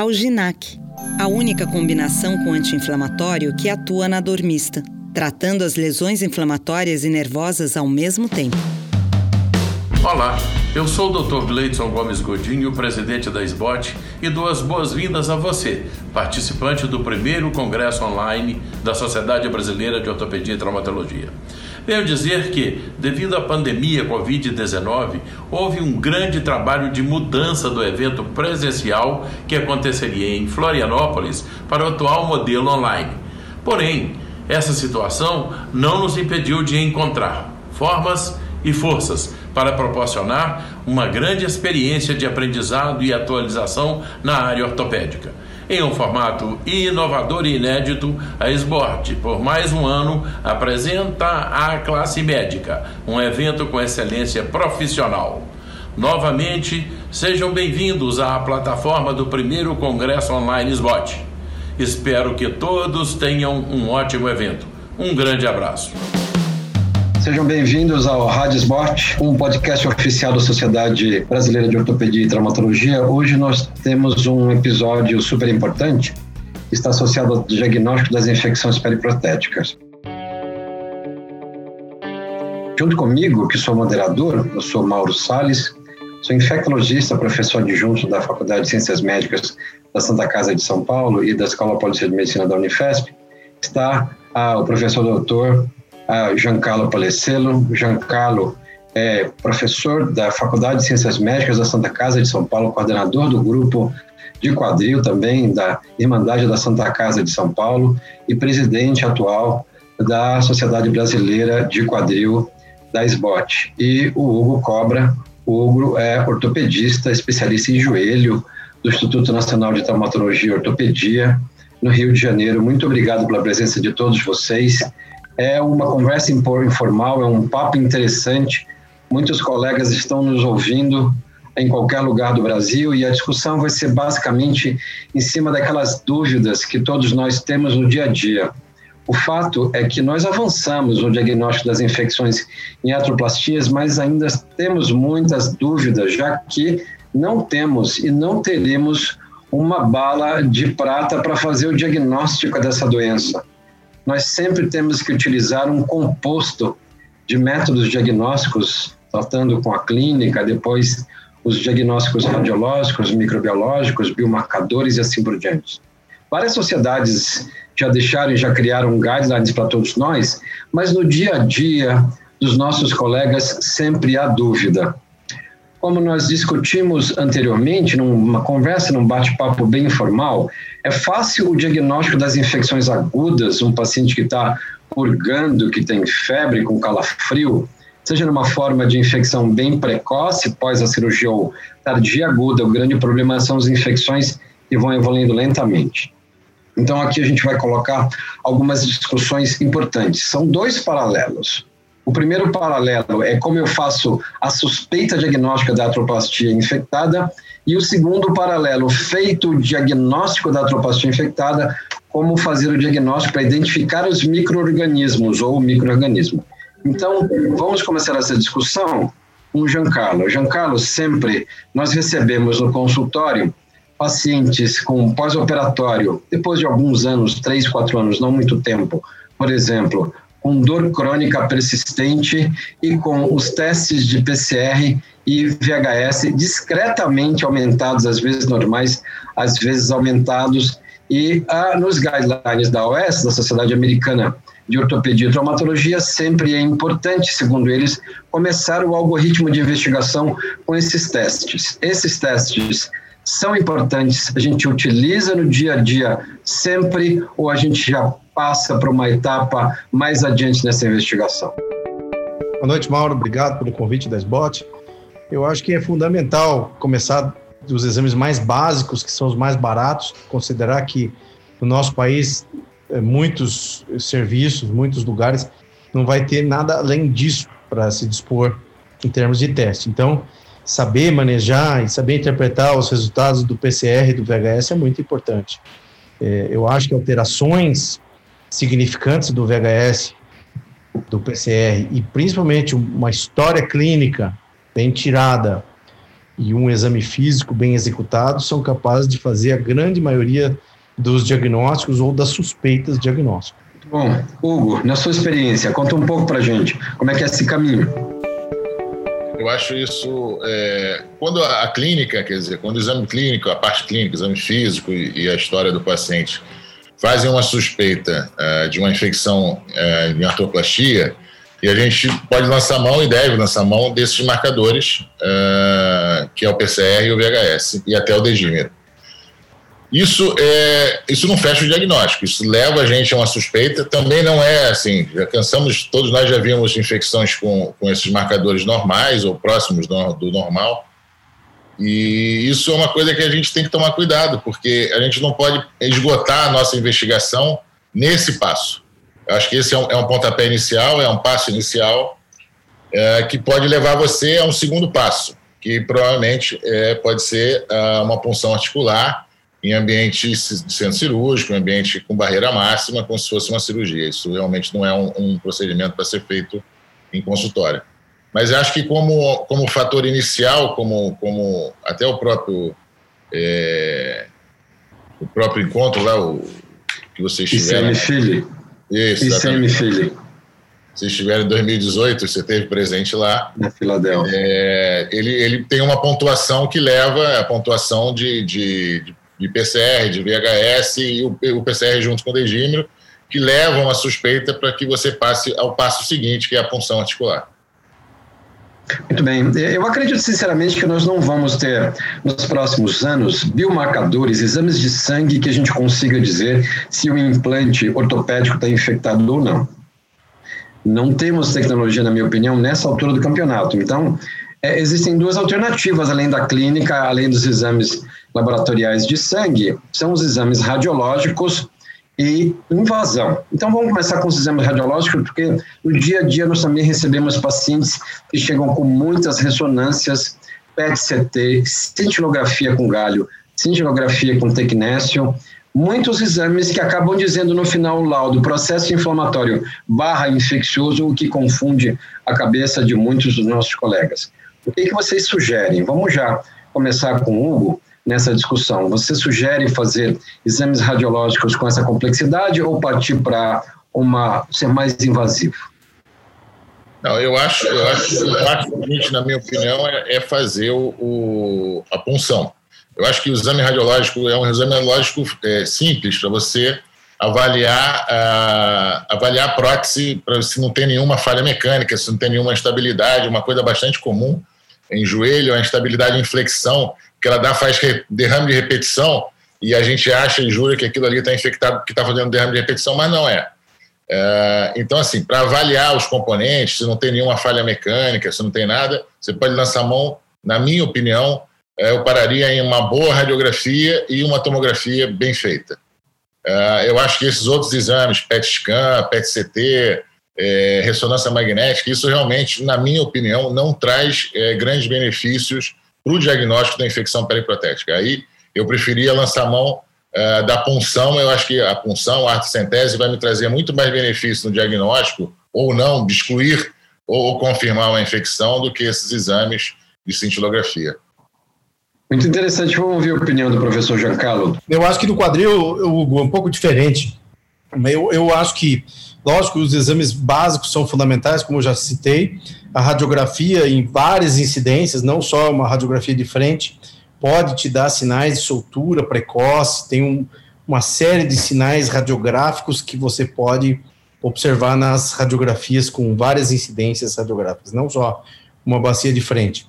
Alginac, a única combinação com anti-inflamatório que atua na dor mista, tratando as lesões inflamatórias e nervosas ao mesmo tempo. Olá, eu sou o Dr. Gleidson Gomes Godinho, presidente da SBOT, e dou as boas-vindas a você, participante do primeiro congresso online da Sociedade Brasileira de Ortopedia e Traumatologia. Venho dizer que, devido à pandemia Covid-19, houve um grande trabalho de mudança do evento presencial que aconteceria em Florianópolis para o atual modelo online. Porém, essa situação não nos impediu de encontrar formas e forças para proporcionar uma grande experiência de aprendizado e atualização na área ortopédica. Em um formato inovador e inédito, a SBORT, por mais um ano, apresenta a classe médica, um evento com excelência profissional. Novamente, sejam bem-vindos à plataforma do primeiro Congresso Online SBOT. Espero que todos tenham um ótimo evento. Um grande abraço. Sejam bem-vindos ao Rádio um podcast oficial da Sociedade Brasileira de Ortopedia e Traumatologia. Hoje nós temos um episódio super importante, que está associado ao diagnóstico das infecções periprotéticas. Junto comigo, que sou moderador, eu sou Mauro Sales, sou infectologista, professor adjunto da Faculdade de Ciências Médicas da Santa Casa de São Paulo e da Escola Paulista de Medicina da Unifesp. Está ah, o professor doutor a Giancarlo Palescello. Giancarlo é professor da Faculdade de Ciências Médicas da Santa Casa de São Paulo, coordenador do grupo de quadril também da Irmandade da Santa Casa de São Paulo e presidente atual da Sociedade Brasileira de Quadril da SBOT. E o Hugo Cobra, o Hugo é ortopedista, especialista em joelho do Instituto Nacional de Traumatologia e Ortopedia no Rio de Janeiro. Muito obrigado pela presença de todos vocês é uma conversa informal, é um papo interessante. Muitos colegas estão nos ouvindo em qualquer lugar do Brasil e a discussão vai ser basicamente em cima daquelas dúvidas que todos nós temos no dia a dia. O fato é que nós avançamos no diagnóstico das infecções em atroplastias, mas ainda temos muitas dúvidas, já que não temos e não teremos uma bala de prata para fazer o diagnóstico dessa doença nós sempre temos que utilizar um composto de métodos diagnósticos, tratando com a clínica, depois os diagnósticos radiológicos, microbiológicos, biomarcadores e assim por diante. Várias sociedades já deixaram e já criaram guidelines para todos nós, mas no dia a dia dos nossos colegas sempre há dúvida. Como nós discutimos anteriormente, numa conversa, num bate-papo bem informal, é fácil o diagnóstico das infecções agudas, um paciente que está purgando, que tem febre com calafrio, seja numa forma de infecção bem precoce, pós a cirurgia ou tardia aguda, o grande problema são as infecções que vão evoluindo lentamente. Então, aqui a gente vai colocar algumas discussões importantes. São dois paralelos. O primeiro paralelo é como eu faço a suspeita diagnóstica da atroplastia infectada, e o segundo paralelo, feito o diagnóstico da atroplastia infectada, como fazer o diagnóstico para identificar os microorganismos ou o microorganismo. Então, vamos começar essa discussão com o Giancarlo. Giancarlo, sempre nós recebemos no consultório pacientes com pós-operatório, depois de alguns anos, três, quatro anos, não muito tempo, por exemplo, com dor crônica persistente e com os testes de PCR e VHS discretamente aumentados, às vezes normais, às vezes aumentados, e ah, nos guidelines da OS, da Sociedade Americana de Ortopedia e Traumatologia, sempre é importante, segundo eles, começar o algoritmo de investigação com esses testes. Esses testes são importantes, a gente utiliza no dia a dia sempre ou a gente já passa para uma etapa mais adiante nessa investigação? Boa noite, Mauro. Obrigado pelo convite da SBOT. Eu acho que é fundamental começar dos exames mais básicos, que são os mais baratos, considerar que no nosso país é, muitos serviços, muitos lugares não vai ter nada além disso para se dispor em termos de teste. Então, saber manejar e saber interpretar os resultados do PCR e do VHS é muito importante. É, eu acho que alterações significantes do VHS, do PCR, e principalmente uma história clínica bem tirada, e um exame físico bem executado são capazes de fazer a grande maioria dos diagnósticos ou das suspeitas de diagnóstico. Bom, Hugo, na sua experiência, conta um pouco para a gente como é que é esse caminho. Eu acho isso é, quando a, a, clínica, quer dizer, quando o exame clínico, a parte clínica, o exame físico e, e a história do paciente fazem uma suspeita uh, de uma infecção uh, em artroplastia, e a gente pode lançar mão e deve lançar mão desses marcadores, uh, que é o PCR e o VHS, e até o degímero. Isso, é, isso não fecha o diagnóstico, isso leva a gente a uma suspeita. Também não é assim, já cansamos, todos nós já vimos infecções com, com esses marcadores normais ou próximos do, do normal. E isso é uma coisa que a gente tem que tomar cuidado, porque a gente não pode esgotar a nossa investigação nesse passo. Eu acho que esse é um, é um pontapé inicial, é um passo inicial é, que pode levar você a um segundo passo, que provavelmente é, pode ser uh, uma punção articular em ambiente de centro cirúrgico, em ambiente com barreira máxima, como se fosse uma cirurgia. Isso realmente não é um, um procedimento para ser feito em consultório. Mas acho que como, como fator inicial, como, como até o próprio é, o próprio encontro lá, o que vocês tiveram. ICM Filho. Isso, ICM Filho. Vocês estiveram em 2018, você teve presente lá. Na Filadélfia. É, ele, ele tem uma pontuação que leva a pontuação de, de, de de PCR, de VHS e o, o PCR junto com o degímero, que levam a suspeita para que você passe ao passo seguinte, que é a punção articular. Muito bem. Eu acredito sinceramente que nós não vamos ter nos próximos anos biomarcadores, exames de sangue que a gente consiga dizer se o implante ortopédico está infectado ou não. Não temos tecnologia, na minha opinião, nessa altura do campeonato. Então, é, existem duas alternativas além da clínica, além dos exames laboratoriais de sangue, são os exames radiológicos e invasão. Então vamos começar com os exames radiológicos, porque no dia a dia nós também recebemos pacientes que chegam com muitas ressonâncias, PET-CT, cintilografia com galho, cintilografia com tecnésio, muitos exames que acabam dizendo no final o laudo processo inflamatório barra infeccioso, o que confunde a cabeça de muitos dos nossos colegas. O que, que vocês sugerem? Vamos já começar com o Hugo nessa discussão. Você sugere fazer exames radiológicos com essa complexidade ou partir para uma ser mais invasivo? Não, eu acho, eu acho, eu na minha opinião, é, é fazer o, o, a punção. Eu acho que o exame radiológico é um exame radiológico é, simples para você avaliar a, avaliar a prótese para se não tem nenhuma falha mecânica, se não tem nenhuma instabilidade, uma coisa bastante comum em joelho, a instabilidade em flexão, que ela dá, faz derrame de repetição e a gente acha e jura que aquilo ali está infectado que está fazendo derrame de repetição, mas não é. é então, assim, para avaliar os componentes, se não tem nenhuma falha mecânica, se não tem nada, você pode lançar mão, na minha opinião, é, eu pararia em uma boa radiografia e uma tomografia bem feita. É, eu acho que esses outros exames, PET-scan, PET-CT, é, ressonância magnética, isso realmente, na minha opinião, não traz é, grandes benefícios para o diagnóstico da infecção periprotética. Aí eu preferia lançar mão é, da punção, eu acho que a punção, a artecentese, vai me trazer muito mais benefício no diagnóstico, ou não, de excluir ou confirmar uma infecção, do que esses exames de cintilografia. Muito interessante, vamos ouvir a opinião do professor Giancarlo. Eu acho que no quadril, Hugo, é um pouco diferente. Eu, eu acho que Lógico, os exames básicos são fundamentais, como eu já citei. A radiografia, em várias incidências, não só uma radiografia de frente, pode te dar sinais de soltura precoce. Tem um, uma série de sinais radiográficos que você pode observar nas radiografias com várias incidências radiográficas, não só uma bacia de frente.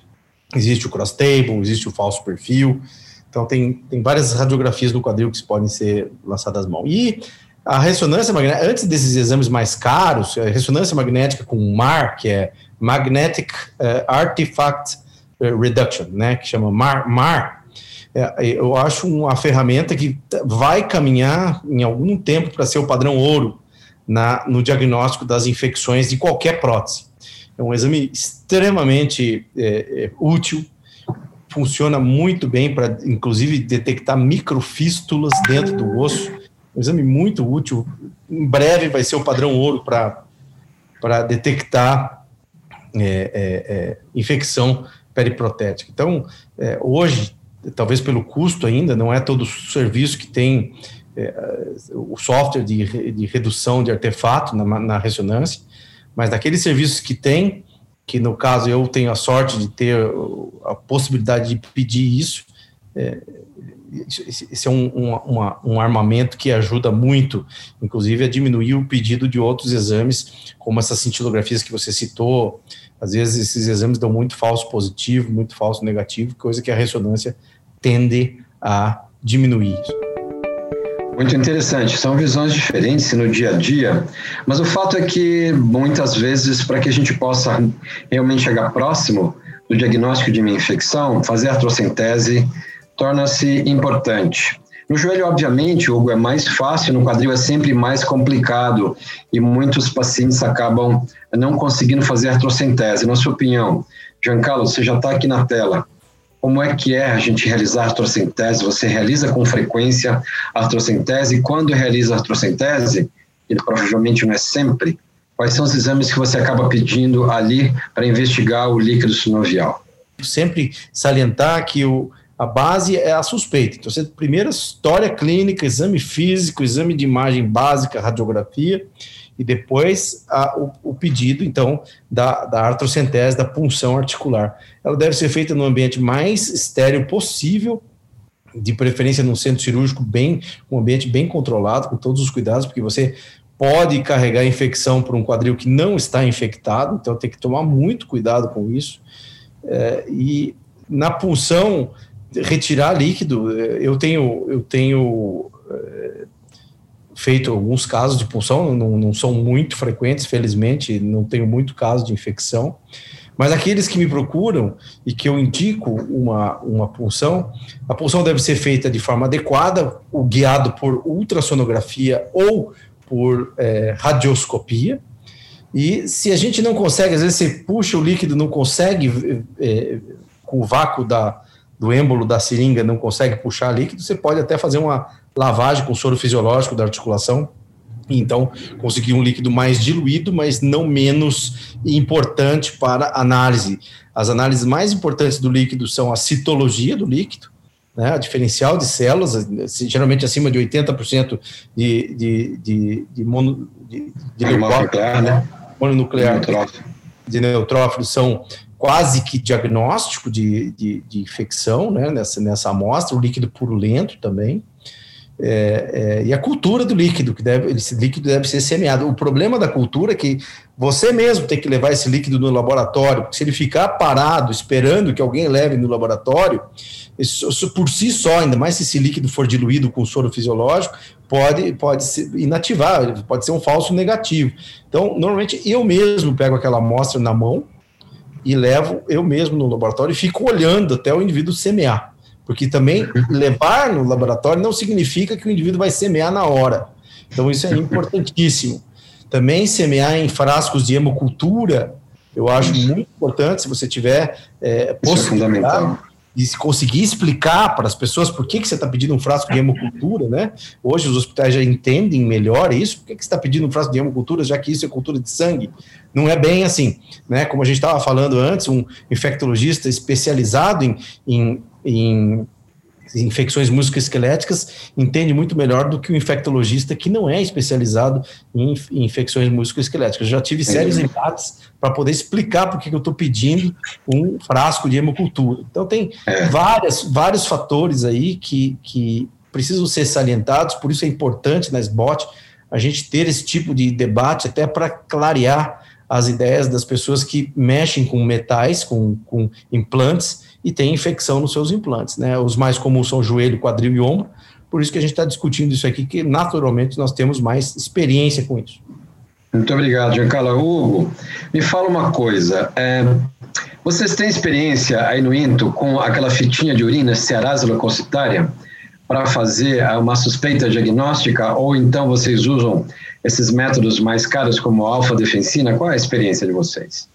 Existe o cross table, existe o falso perfil. Então, tem, tem várias radiografias no quadril que podem ser lançadas às mãos. E a ressonância magnética, antes desses exames mais caros, a ressonância magnética com MAR, que é Magnetic uh, Artifact eh, Reduction, né, que chama MAR, MAR é, eu acho uma ferramenta que vai caminhar em algum tempo para ser o padrão ouro na, no diagnóstico das infecções de qualquer prótese. É um exame extremamente é, útil, funciona muito bem para, inclusive, detectar microfístulas dentro do osso um exame muito útil. Em breve vai ser o padrão ouro para detectar é, é, é, infecção periprotética. Então, é, hoje, talvez pelo custo ainda, não é todo serviço que tem é, o software de, de redução de artefato na, na ressonância, mas daqueles serviços que tem, que no caso eu tenho a sorte de ter a possibilidade de pedir isso, é, esse é um, um, uma, um armamento que ajuda muito, inclusive, a diminuir o pedido de outros exames, como essas cintilografias que você citou. Às vezes, esses exames dão muito falso positivo, muito falso negativo, coisa que a ressonância tende a diminuir. Muito interessante. São visões diferentes no dia a dia, mas o fato é que muitas vezes, para que a gente possa realmente chegar próximo do diagnóstico de uma infecção, fazer artrocentese torna-se importante. No joelho, obviamente, Hugo, é mais fácil, no quadril é sempre mais complicado e muitos pacientes acabam não conseguindo fazer artrocentese. Na sua opinião, Giancarlo, você já está aqui na tela. Como é que é a gente realizar artrocentese? Você realiza com frequência artrocentese? Quando realiza artrocentese, e provavelmente não é sempre, quais são os exames que você acaba pedindo ali para investigar o líquido sinovial? Sempre salientar que o, a base é a suspeita. Então, você primeiro história clínica, exame físico, exame de imagem básica, radiografia, e depois a, o, o, pedido, então, da, da artrocentese, da punção articular. Ela deve ser feita no ambiente mais estéreo possível, de preferência num centro cirúrgico bem, um ambiente bem controlado, com todos os cuidados, porque você pode carregar infecção por um quadril que não está infectado, então tem que tomar muito cuidado com isso. É, e na punção, retirar líquido, eu tenho, eu tenho é, feito alguns casos de punção, não, não são muito frequentes, felizmente, não tenho muito caso de infecção, mas aqueles que me procuram e que eu indico uma, uma punção, a punção deve ser feita de forma adequada, o guiado por ultrassonografia ou por é, radioscopia. E se a gente não consegue, às vezes você puxa o líquido, não consegue, é, com o vácuo da, do êmbolo da seringa, não consegue puxar líquido, você pode até fazer uma lavagem com soro fisiológico da articulação, e então conseguir um líquido mais diluído, mas não menos importante para análise. As análises mais importantes do líquido são a citologia do líquido, né, a diferencial de células, geralmente acima de 80% de, de, de, de, mono, de, de mononuclear, né? mononuclear de neutrófilos são quase que diagnóstico de, de, de infecção né, nessa, nessa amostra, o líquido purulento também. É, é, e a cultura do líquido, que deve, esse líquido deve ser semeado. O problema da cultura é que você mesmo tem que levar esse líquido no laboratório, se ele ficar parado, esperando que alguém leve no laboratório, isso por si só, ainda mais se esse líquido for diluído com soro fisiológico, pode, pode se inativar, pode ser um falso negativo. Então, normalmente eu mesmo pego aquela amostra na mão e levo eu mesmo no laboratório e fico olhando até o indivíduo semear. Porque também levar no laboratório não significa que o indivíduo vai semear na hora. Então, isso é importantíssimo. Também semear em frascos de hemocultura, eu acho muito importante, se você tiver é, possibilidade de conseguir explicar para as pessoas por que, que você está pedindo um frasco de hemocultura, né? Hoje os hospitais já entendem melhor isso, por que, que você está pedindo um frasco de hemocultura, já que isso é cultura de sangue? Não é bem assim, né? Como a gente estava falando antes, um infectologista especializado em, em em infecções musculoesqueléticas entende muito melhor do que o infectologista que não é especializado em, infecções musculoesqueléticas. Eu já tive sérios embates para poder explicar por que eu estou pedindo um frasco de hemocultura. Então tem é. várias, vários fatores aí que, que precisam ser salientados, por isso é importante na SBOT a gente ter esse tipo de debate até para clarear as ideias das pessoas que mexem com metais, com, com implantes, e tem infecção nos seus implantes. Né? Os mais comuns são joelho, quadril e ombro, por isso que a gente está discutindo isso aqui, que naturalmente nós temos mais experiência com isso. Muito obrigado, Giancarlo. Hugo, me fala uma coisa. É, vocês têm experiência aí no INTO com aquela fitinha de urina cearase leucocitária para fazer uma suspeita diagnóstica ou então vocês usam esses métodos mais caros como alfa-defensina? Qual é a experiência de vocês?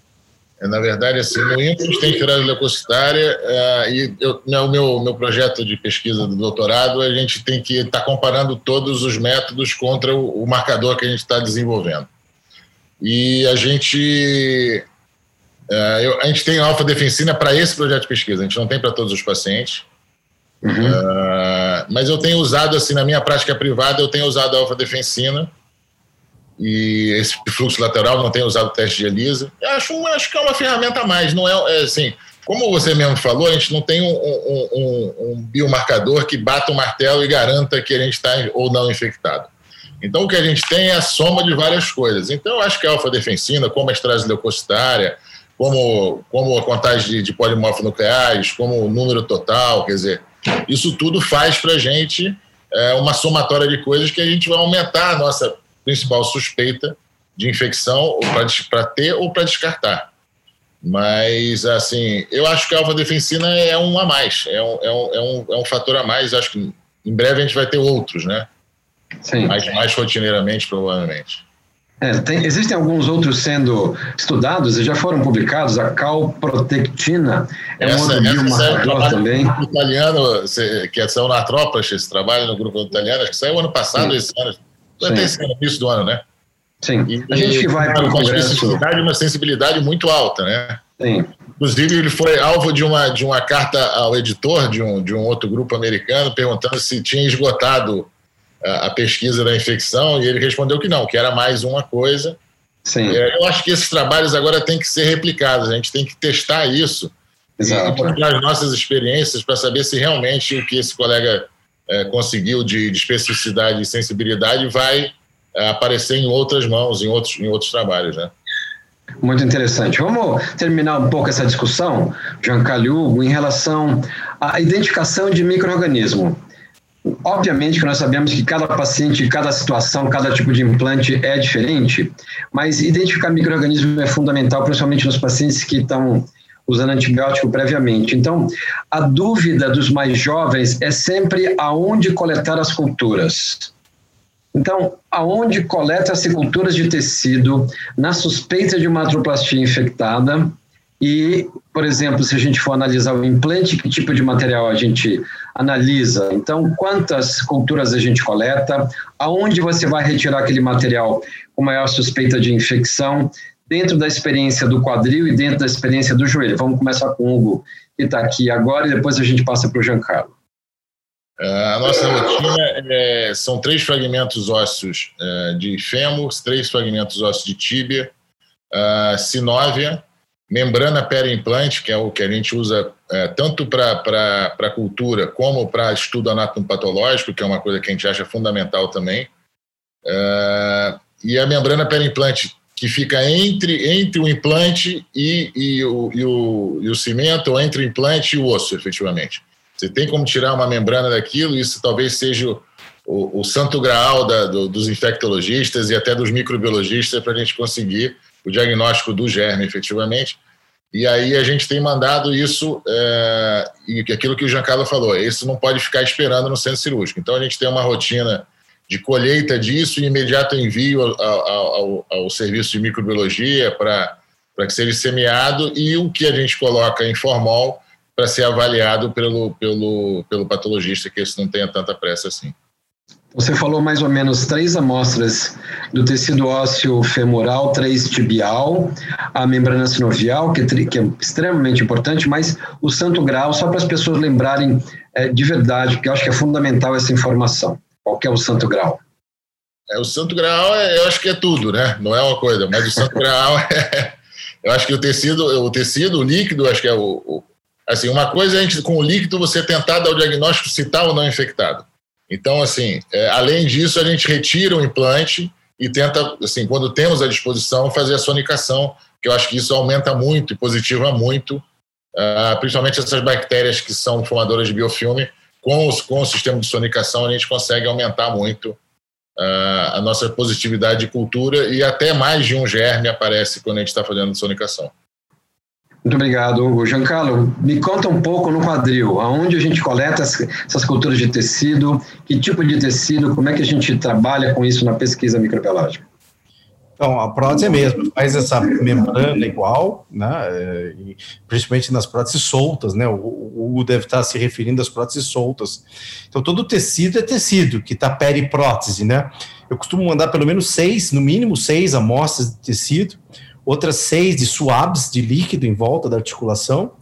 É, na verdade, assim, no a gente tem tirose leucocitária uh, e eu, né, meu, meu projeto de pesquisa do doutorado, a gente tem que estar tá comparando todos os métodos contra o, o marcador que a gente está desenvolvendo. E a gente Uh, eu, a gente tem alfa-defensina para esse projeto de pesquisa, a gente não tem para todos os pacientes. Uhum. Uh, mas eu tenho usado, assim, na minha prática privada, eu tenho usado a alfa-defensina e esse fluxo lateral, não tenho usado teste de ELISA. Eu acho, acho que é uma ferramenta a mais, não é, é assim, como você mesmo falou, a gente não tem um, um, um, um biomarcador que bata o martelo e garanta que a gente está ou não infectado. Então, o que a gente tem é a soma de várias coisas. Então, eu acho que a alfa-defensina, como a estrase leucocitária, como, como a contagem de, de polimorfonucleares, como o número total, quer dizer, isso tudo faz para a gente é, uma somatória de coisas que a gente vai aumentar a nossa principal suspeita de infecção para ter ou para descartar. Mas, assim, eu acho que a alfa-defensina é um a mais, é um, é, um, é, um, é um fator a mais. Acho que em breve a gente vai ter outros, né? Sim. Mais, mais rotineiramente, provavelmente. É, tem, existem alguns outros sendo estudados e já foram publicados. A calprotectina é essa, um outro biomarcador também. italiano, que saiu na Atrópolis, esse trabalho no grupo italiano, acho que saiu ano passado, Sim. esse ano. Até esse ano, início do ano, né? Sim. E, a gente que vai para o Congresso. Uma uma sensibilidade muito alta, né? Sim. Inclusive, ele foi alvo de uma, de uma carta ao editor de um, de um outro grupo americano perguntando se tinha esgotado a, a pesquisa da infecção e ele respondeu que não, que era mais uma coisa. Sim. É, eu acho que esses trabalhos agora têm que ser replicados, a gente tem que testar isso Exato. e mostrar as nossas experiências para saber se realmente o que esse colega é, conseguiu de, de, especificidade e sensibilidade vai é, aparecer em outras mãos, em outros, em outros trabalhos, né? Muito interessante. Vamos terminar um pouco essa discussão, Calhugo, em relação à identificação de microorganismo. Obviamente que nós sabemos que cada paciente, cada situação, cada tipo de implante é diferente, mas identificar microorganismo é fundamental, principalmente nos pacientes que estão usando antibiótico previamente. Então, a dúvida dos mais jovens é sempre aonde coletar as culturas. Então, aonde coleta as culturas de tecido na suspeita de uma atroplastia infectada e, por exemplo, se a gente for analisar o implante, que tipo de material a gente analisa? Então, quantas culturas a gente coleta? Aonde você vai retirar aquele material com maior suspeita de infecção? Dentro da experiência do quadril e dentro da experiência do joelho. Vamos começar com o Hugo, que está aqui agora, e depois a gente passa para o Giancarlo. É, a nossa rotina é, são três fragmentos ósseos é, de fêmur, três fragmentos ósseos de tíbia, uh, sinóvia, membrana periimplante, que é o que a gente usa é, tanto para cultura como para estudo anatomopatológico, que é uma coisa que a gente acha fundamental também. É, e a membrana periimplante, que fica entre, entre o implante e, e, o, e, o, e o cimento, ou entre o implante e o osso, efetivamente. Você tem como tirar uma membrana daquilo, isso talvez seja o, o, o santo graal da, do, dos infectologistas e até dos microbiologistas para a gente conseguir o diagnóstico do germe, efetivamente. E aí a gente tem mandado isso, é, e aquilo que o Giancarlo falou, isso não pode ficar esperando no centro cirúrgico. Então a gente tem uma rotina de colheita disso e imediato envio ao, ao, ao serviço de microbiologia para que seja semeado e o que a gente coloca em formol para ser avaliado pelo, pelo, pelo patologista, que esse não tenha tanta pressa assim. Você falou mais ou menos três amostras do tecido ósseo femoral, três tibial, a membrana sinovial, que, é, que é extremamente importante, mas o santo grau, só para as pessoas lembrarem é, de verdade, porque eu acho que é fundamental essa informação. Qual que é o santo grau? É, o santo grau, é, eu acho que é tudo, né? Não é uma coisa, mas o santo grau é... Eu acho que o tecido, o tecido, o líquido, acho que é o, o assim, uma coisa é a gente, com o líquido, você tentar dar o diagnóstico se está ou não infectado. Então, assim, é, além disso, a gente retira o implante e tenta, assim, quando temos à disposição, fazer a sonicação, que eu acho que isso aumenta muito e positiva muito, uh, principalmente essas bactérias que são formadoras de biofilme, com, os, com o sistema de sonicação a gente consegue aumentar muito uh, a nossa positividade de cultura e até mais de um germe aparece quando a gente está fazendo sonicação. Muito obrigado, Hugo. Giancarlo, me conta um pouco no quadril, aonde a gente coleta essas culturas de tecido, que tipo de tecido, como é que a gente trabalha com isso na pesquisa microbiológica? Então, a prótese é mesmo, faz essa membrana igual, né, principalmente nas próteses soltas, né, o Hugo deve estar se referindo às próteses soltas. Então, todo tecido é tecido, que está periprótese, né. Eu costumo mandar pelo menos seis, no mínimo seis amostras de tecido, outras seis de suaves de líquido em volta da articulação,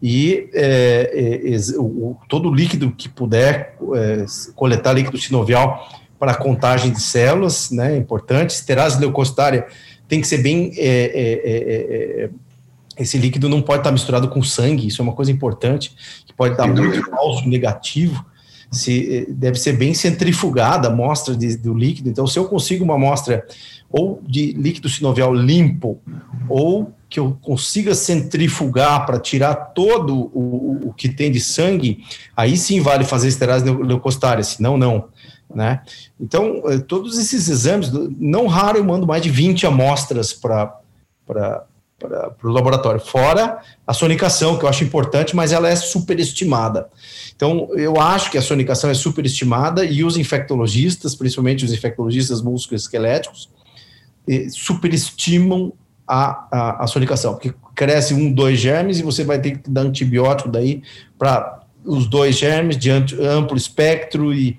e é, é, o, todo líquido que puder é, coletar líquido sinovial para contagem de células, né, importante. Esterase leucocitária tem que ser bem. É, é, é, esse líquido não pode estar misturado com sangue, isso é uma coisa importante, que pode dar muito falso negativo. Se, deve ser bem centrifugada a amostra de, do líquido. Então, se eu consigo uma amostra ou de líquido sinovial limpo, ou que eu consiga centrifugar para tirar todo o, o, que tem de sangue, aí sim vale fazer esterase leucocitária, senão não. Né? Então, eh, todos esses exames, não raro eu mando mais de 20 amostras para o laboratório, fora a sonicação, que eu acho importante, mas ela é superestimada. Então, eu acho que a sonicação é superestimada e os infectologistas, principalmente os infectologistas musculoesqueléticos, eh, superestimam a, a, a sonicação, porque cresce um, dois germes e você vai ter que dar antibiótico daí para os dois germes de amplo espectro e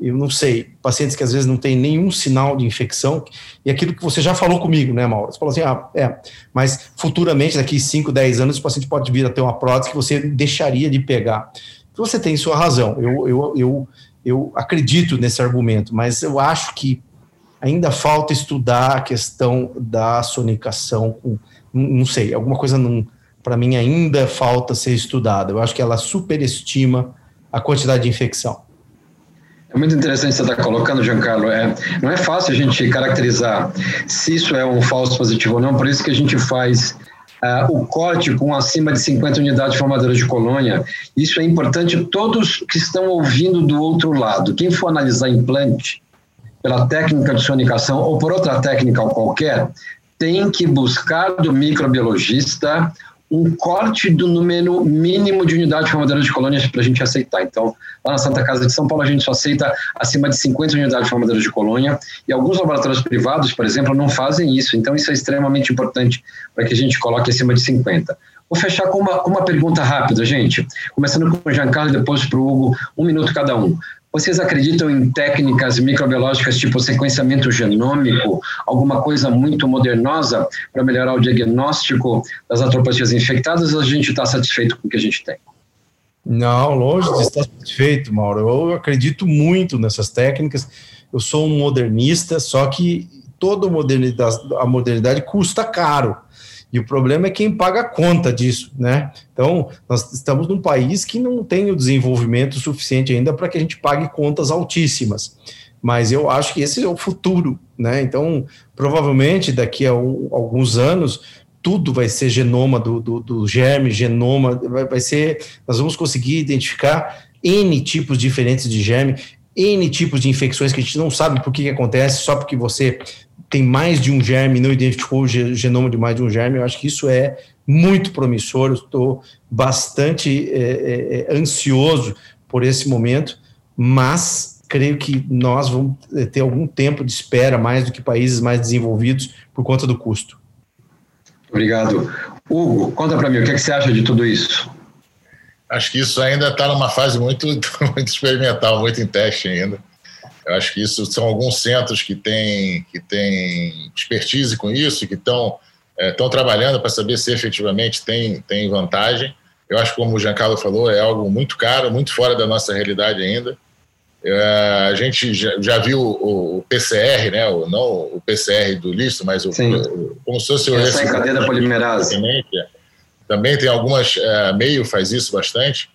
eu não sei, pacientes que às vezes não têm nenhum sinal de infecção, e aquilo que você já falou comigo, né, Mauro? Você falou assim, ah, é, mas futuramente, daqui 5, 10 anos, o paciente pode vir a ter uma prótese que você deixaria de pegar. Você tem sua razão, eu, eu, eu, eu acredito nesse argumento, mas eu acho que ainda falta estudar a questão da sonicação, não sei, alguma coisa para mim ainda falta ser estudada. Eu acho que ela superestima a quantidade de infecção. É muito interessante você estar tá colocando, Giancarlo. É, não é fácil a gente caracterizar se isso é um falso positivo ou não, por isso que a gente faz uh, o corte com acima de 50 unidades formadoras de colônia. Isso é importante todos que estão ouvindo do outro lado. Quem for analisar implante, pela técnica de sonicação ou por outra técnica qualquer, tem que buscar do microbiologista um corte do número mínimo de unidades formadoras de colônias para a gente aceitar. Então, lá na Santa Casa de São Paulo, a gente só aceita acima de 50 unidades formadoras de colônia, e alguns laboratórios privados, por exemplo, não fazem isso. Então, isso é extremamente importante para que a gente coloque acima de 50. Vou fechar com uma, uma pergunta rápida, gente. Começando com o Giancarlo e depois para o Hugo, um minuto cada um. Vocês acreditam em técnicas microbiológicas tipo sequenciamento genômico, alguma coisa muito modernosa para melhorar o diagnóstico das atropatias infectadas ou a gente está satisfeito com o que a gente tem? Não, longe de estar satisfeito, Mauro. Eu acredito muito nessas técnicas. Eu sou um modernista, só que toda modernidade, a modernidade custa caro. E o problema é quem paga a conta disso, né? Então, nós estamos num país que não tem o desenvolvimento suficiente ainda para que a gente pague contas altíssimas. Mas eu acho que esse é o futuro, né? Então, provavelmente daqui a alguns anos, tudo vai ser genoma do, do, do germe, genoma, vai, vai ser. Nós vamos conseguir identificar N tipos diferentes de germe, N tipos de infecções que a gente não sabe por que, que acontece, só porque você tem mais de um germe, não identificou o genoma de mais de um germe, eu acho que isso é muito promissor, estou bastante é, é, é, ansioso por esse momento, mas creio que nós vamos ter algum tempo de espera mais do que países mais desenvolvidos por conta do custo. Obrigado. Hugo, conta para mim, o que, é que você acha de tudo isso? Acho que isso ainda está numa fase muito, muito experimental, muito em teste ainda. Eu acho que isso são alguns centros que têm, que têm expertise com isso, que estão estão é, trabalhando para saber se efetivamente tem, tem vantagem. Eu acho que, como o Giancarlo falou, é algo muito caro, muito fora da nossa realidade ainda. É, a gente já, já viu o, o, PCR, né? O, não o PCR do lixo, mas o, o como se fosse o. Essa é cadeia polimerase. Também tem algumas, é, meio faz isso bastante.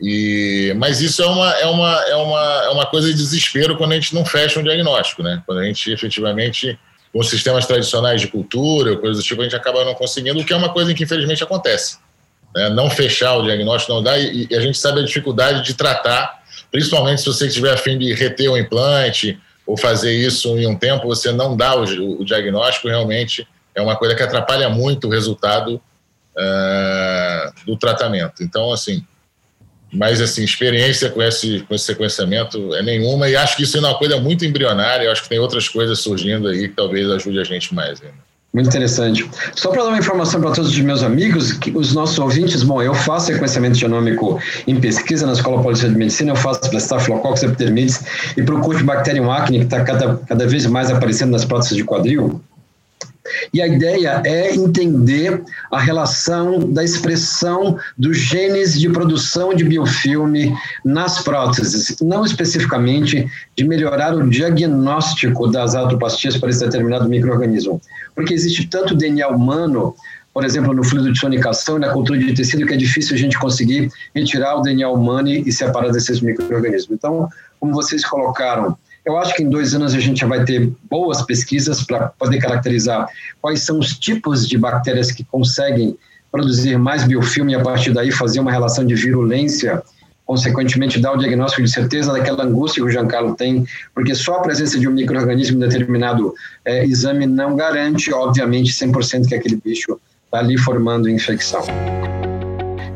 E, mas isso é uma, é, uma, é, uma, é uma coisa de desespero quando a gente não fecha um diagnóstico, né? Quando a gente efetivamente, com sistemas tradicionais de cultura, coisas do tipo, a gente acaba não conseguindo, o que é uma coisa que infelizmente acontece. Né? Não fechar o diagnóstico não dá, e, e a gente sabe a dificuldade de tratar, principalmente se você estiver afim de reter o implante ou fazer isso em um tempo, você não dá o, o diagnóstico, realmente é uma coisa que atrapalha muito o resultado uh, do tratamento. Então, assim, mas assim, experiência com esse, com esse sequenciamento é nenhuma, e acho que isso é uma coisa muito embrionária, acho que tem outras coisas surgindo aí que talvez ajude a gente mais ainda. Muito interessante. Só para dar uma informação para todos os meus amigos, que os nossos ouvintes, bom, eu faço sequenciamento genômico em pesquisa na Escola Paulista de Medicina, eu faço para Staphylococcus epidermidis e para o Curtibacterium acne, que está cada, cada vez mais aparecendo nas próteses de quadril. E a ideia é entender a relação da expressão dos genes de produção de biofilme nas próteses, não especificamente de melhorar o diagnóstico das artroplastias para esse determinado microorganismo, porque existe tanto DNA humano por exemplo, no fluido de sonicação e na cultura de tecido, que é difícil a gente conseguir retirar o DNA humano e separar desses micro-organismos. Então, como vocês colocaram, eu acho que em dois anos a gente já vai ter boas pesquisas para poder caracterizar quais são os tipos de bactérias que conseguem produzir mais biofilme e a partir daí fazer uma relação de virulência, consequentemente dar o diagnóstico de certeza daquela angústia que o Giancarlo tem, porque só a presença de um microorganismo em determinado é, exame não garante, obviamente, 100% que aquele bicho está ali formando infecção.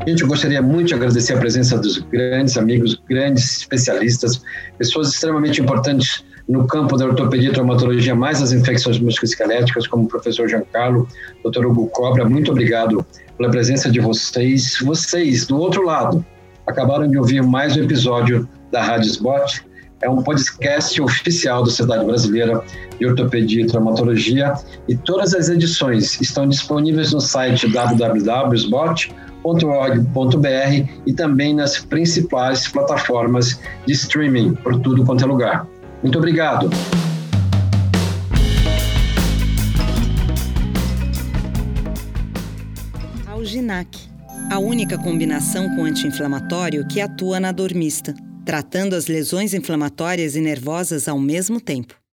Gente, eu gostaria muito de agradecer a presença dos grandes amigos, grandes especialistas, pessoas extremamente importantes no campo da ortopedia e traumatologia, mais as infecções musculoesqueléticas, como o professor Giancarlo, doutor Hugo Cobra. Muito obrigado pela presença de vocês. Vocês, do outro lado, acabaram de ouvir mais um episódio da Rádio Spot. É um podcast oficial da Sociedade Brasileira de Ortopedia e Traumatologia e todas as edições estão disponíveis no site www.sbot.com www.org.br e também nas principais plataformas de streaming por tudo quanto é lugar. Muito obrigado. Alginac, a única combinação com anti-inflamatório que atua na dor mista, tratando as lesões inflamatórias e nervosas ao mesmo tempo.